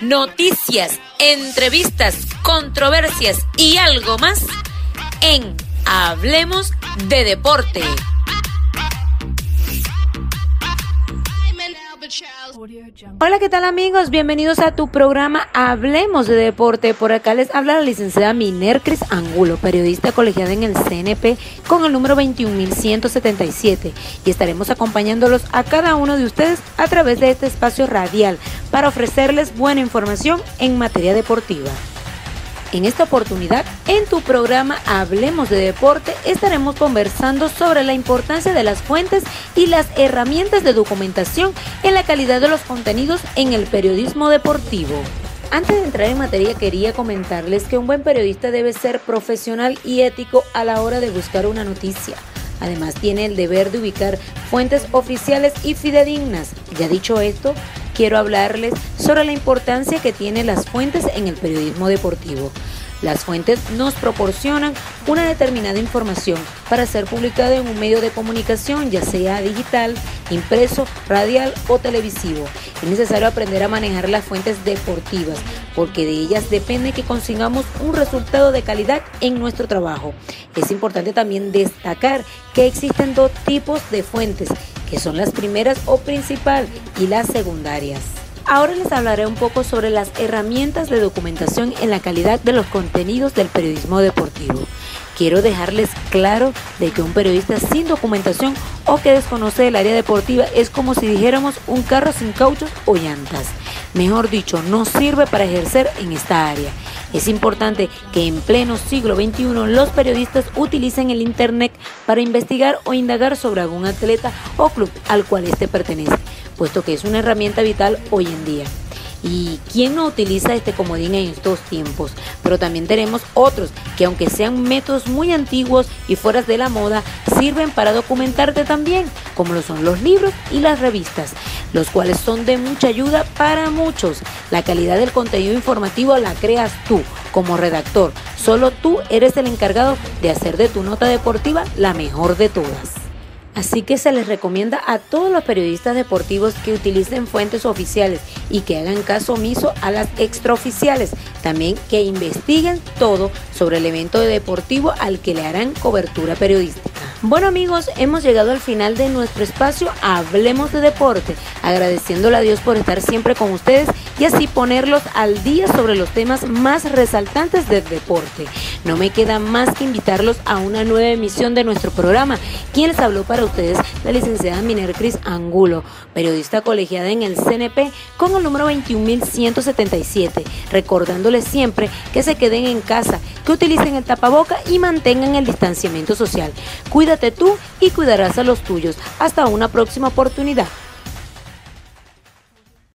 Noticias, entrevistas, controversias y algo más en Hablemos de Deporte. Hola, ¿qué tal amigos? Bienvenidos a tu programa Hablemos de Deporte. Por acá les habla la licenciada Miner Cris Angulo, periodista colegiada en el CNP con el número 21177 y estaremos acompañándolos a cada uno de ustedes a través de este espacio radial para ofrecerles buena información en materia deportiva. En esta oportunidad, en tu programa Hablemos de Deporte, estaremos conversando sobre la importancia de las fuentes y las herramientas de documentación en la calidad de los contenidos en el periodismo deportivo. Antes de entrar en materia quería comentarles que un buen periodista debe ser profesional y ético a la hora de buscar una noticia. Además tiene el deber de ubicar fuentes oficiales y fidedignas. Ya dicho esto, quiero hablarles sobre la importancia que tienen las fuentes en el periodismo deportivo. Las fuentes nos proporcionan una determinada información para ser publicada en un medio de comunicación, ya sea digital, impreso, radial o televisivo. Es necesario aprender a manejar las fuentes deportivas, porque de ellas depende que consigamos un resultado de calidad en nuestro trabajo. Es importante también destacar que existen dos tipos de fuentes, que son las primeras o principal y las secundarias. Ahora les hablaré un poco sobre las herramientas de documentación en la calidad de los contenidos del periodismo deportivo. Quiero dejarles claro de que un periodista sin documentación o que desconoce el área deportiva es como si dijéramos un carro sin cauchos o llantas. Mejor dicho, no sirve para ejercer en esta área. Es importante que en pleno siglo XXI los periodistas utilicen el Internet para investigar o indagar sobre algún atleta o club al cual éste pertenece puesto que es una herramienta vital hoy en día. ¿Y quién no utiliza este comodín en estos tiempos? Pero también tenemos otros que aunque sean métodos muy antiguos y fuera de la moda, sirven para documentarte también, como lo son los libros y las revistas, los cuales son de mucha ayuda para muchos. La calidad del contenido informativo la creas tú como redactor. Solo tú eres el encargado de hacer de tu nota deportiva la mejor de todas. Así que se les recomienda a todos los periodistas deportivos que utilicen fuentes oficiales y que hagan caso omiso a las extraoficiales. También que investiguen todo sobre el evento deportivo al que le harán cobertura periodística. Bueno amigos, hemos llegado al final de nuestro espacio Hablemos de Deporte, agradeciéndole a Dios por estar siempre con ustedes y así ponerlos al día sobre los temas más resaltantes del deporte. No me queda más que invitarlos a una nueva emisión de nuestro programa. Quien les habló para ustedes, la licenciada Miner Cris Angulo, periodista colegiada en el CNP con el número 21177, recordándoles siempre que se queden en casa, que utilicen el tapaboca y mantengan el distanciamiento social. Cuídate tú y cuidarás a los tuyos. Hasta una próxima oportunidad.